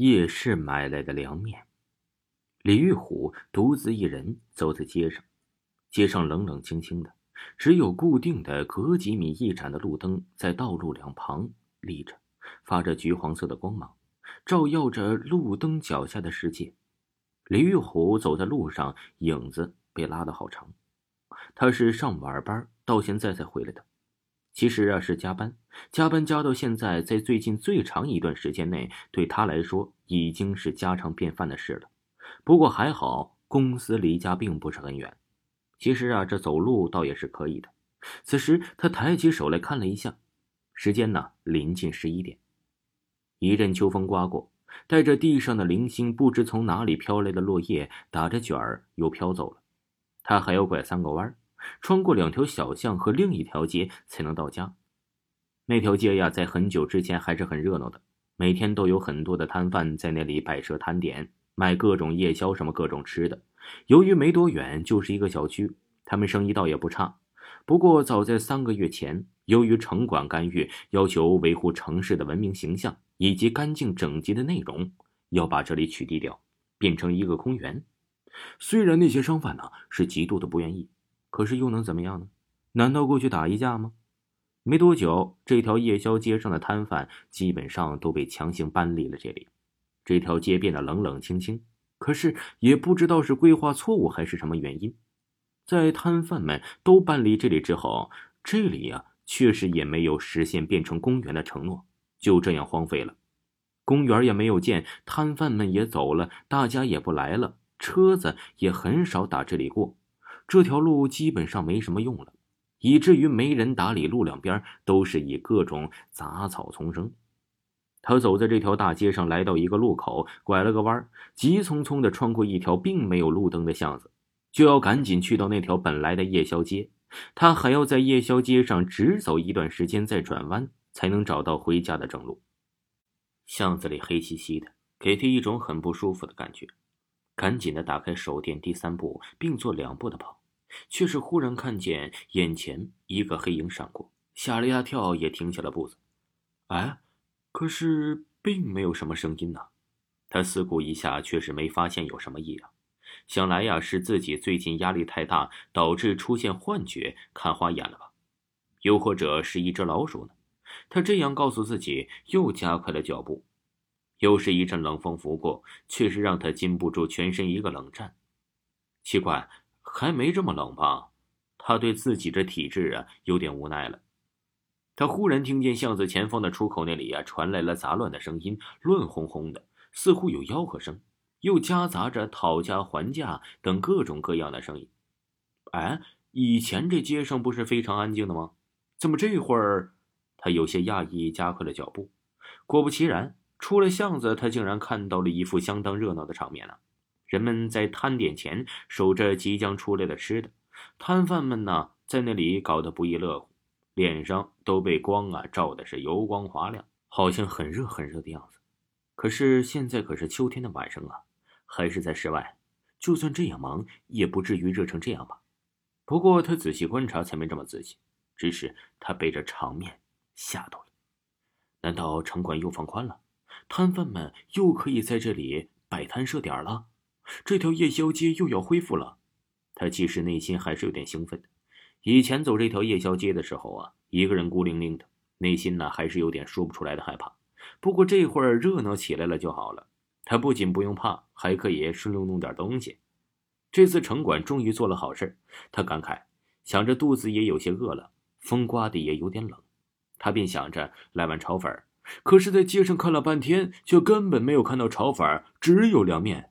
夜市买来的凉面。李玉虎独自一人走在街上，街上冷冷清清的，只有固定的隔几米一盏的路灯在道路两旁立着，发着橘黄色的光芒，照耀着路灯脚下的世界。李玉虎走在路上，影子被拉得好长。他是上晚班，到现在才回来的。其实啊，是加班，加班加到现在，在最近最长一段时间内，对他来说已经是家常便饭的事了。不过还好，公司离家并不是很远。其实啊，这走路倒也是可以的。此时他抬起手来看了一下，时间呢，临近十一点。一阵秋风刮过，带着地上的零星不知从哪里飘来的落叶，打着卷儿又飘走了。他还要拐三个弯儿。穿过两条小巷和另一条街才能到家。那条街呀，在很久之前还是很热闹的，每天都有很多的摊贩在那里摆设摊点，卖各种夜宵，什么各种吃的。由于没多远就是一个小区，他们生意倒也不差。不过早在三个月前，由于城管干预，要求维护城市的文明形象以及干净整洁的内容，要把这里取缔掉，变成一个公园。虽然那些商贩呢是极度的不愿意。可是又能怎么样呢？难道过去打一架吗？没多久，这条夜宵街上的摊贩基本上都被强行搬离了这里，这条街变得冷冷清清。可是也不知道是规划错误还是什么原因，在摊贩们都搬离这里之后，这里呀确实也没有实现变成公园的承诺，就这样荒废了。公园也没有建，摊贩们也走了，大家也不来了，车子也很少打这里过。这条路基本上没什么用了，以至于没人打理，路两边都是以各种杂草丛生。他走在这条大街上，来到一个路口，拐了个弯，急匆匆地穿过一条并没有路灯的巷子，就要赶紧去到那条本来的夜宵街。他还要在夜宵街上直走一段时间，再转弯，才能找到回家的正路。巷子里黑漆漆的，给他一种很不舒服的感觉。赶紧的打开手电，第三步并做两步的跑。却是忽然看见眼前一个黑影闪过，吓了一大跳，也停下了步子。哎，可是并没有什么声音呢。他思顾一下，却是没发现有什么异样。想来呀，是自己最近压力太大，导致出现幻觉、看花眼了吧？又或者是一只老鼠呢？他这样告诉自己，又加快了脚步。又是一阵冷风拂过，却是让他禁不住全身一个冷战。奇怪。还没这么冷吧？他对自己的体质啊有点无奈了。他忽然听见巷子前方的出口那里啊传来了杂乱的声音，乱哄哄的，似乎有吆喝声，又夹杂着讨价还价等各种各样的声音。哎，以前这街上不是非常安静的吗？怎么这会儿？他有些讶异，加快了脚步。果不其然，出了巷子，他竟然看到了一副相当热闹的场面了。人们在摊点前守着即将出来的吃的，摊贩们呢在那里搞得不亦乐乎，脸上都被光啊照的是油光滑亮，好像很热很热的样子。可是现在可是秋天的晚上啊，还是在室外，就算这样忙，也不至于热成这样吧。不过他仔细观察才没这么仔细，只是他被这场面吓到了。难道城管又放宽了，摊贩们又可以在这里摆摊设点了？这条夜宵街又要恢复了，他其实内心还是有点兴奋的。以前走这条夜宵街的时候啊，一个人孤零零的，内心呢还是有点说不出来的害怕。不过这会儿热闹起来了就好了，他不仅不用怕，还可以顺路弄点东西。这次城管终于做了好事，他感慨，想着肚子也有些饿了，风刮的也有点冷，他便想着来碗炒粉。可是，在街上看了半天，却根本没有看到炒粉，只有凉面。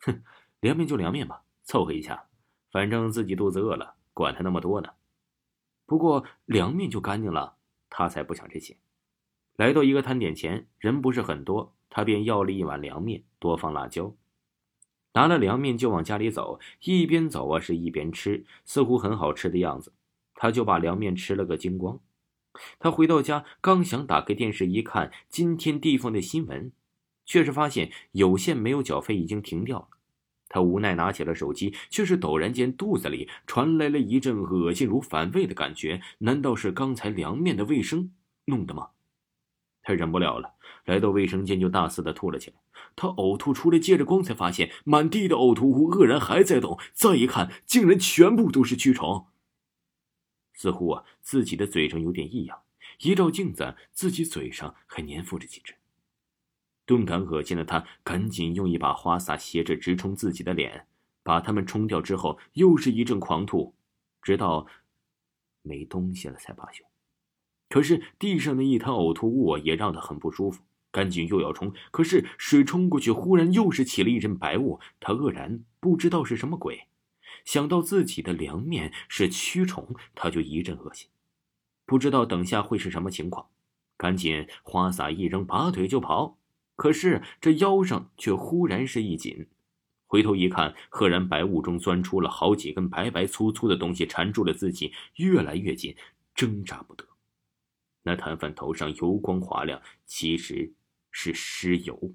哼，凉面就凉面吧，凑合一下，反正自己肚子饿了，管他那么多呢。不过凉面就干净了，他才不想这些。来到一个摊点前，人不是很多，他便要了一碗凉面，多放辣椒。拿了凉面就往家里走，一边走啊是一边吃，似乎很好吃的样子。他就把凉面吃了个精光。他回到家，刚想打开电视一看今天地方的新闻。却是发现有线没有缴费，已经停掉了。他无奈拿起了手机，却是陡然间肚子里传来了一阵恶心如反胃的感觉。难道是刚才凉面的卫生弄的吗？他忍不了了，来到卫生间就大肆的吐了起来。他呕吐出来，借着光才发现满地的呕吐物愕然还在动。再一看，竟然全部都是蛆虫。似乎啊，自己的嘴上有点异样。一照镜子，自己嘴上还粘附着几只。顿感恶心的他，赶紧用一把花洒斜着直冲自己的脸，把它们冲掉之后，又是一阵狂吐，直到没东西了才罢休。可是地上的一滩呕吐物也让他很不舒服，赶紧又要冲，可是水冲过去，忽然又是起了一阵白雾，他愕然不知道是什么鬼。想到自己的凉面是蛆虫，他就一阵恶心，不知道等下会是什么情况，赶紧花洒一扔，拔腿就跑。可是这腰上却忽然是一紧，回头一看，赫然白雾中钻出了好几根白白粗粗的东西，缠住了自己，越来越紧，挣扎不得。那摊贩头上油光滑亮，其实是尸油。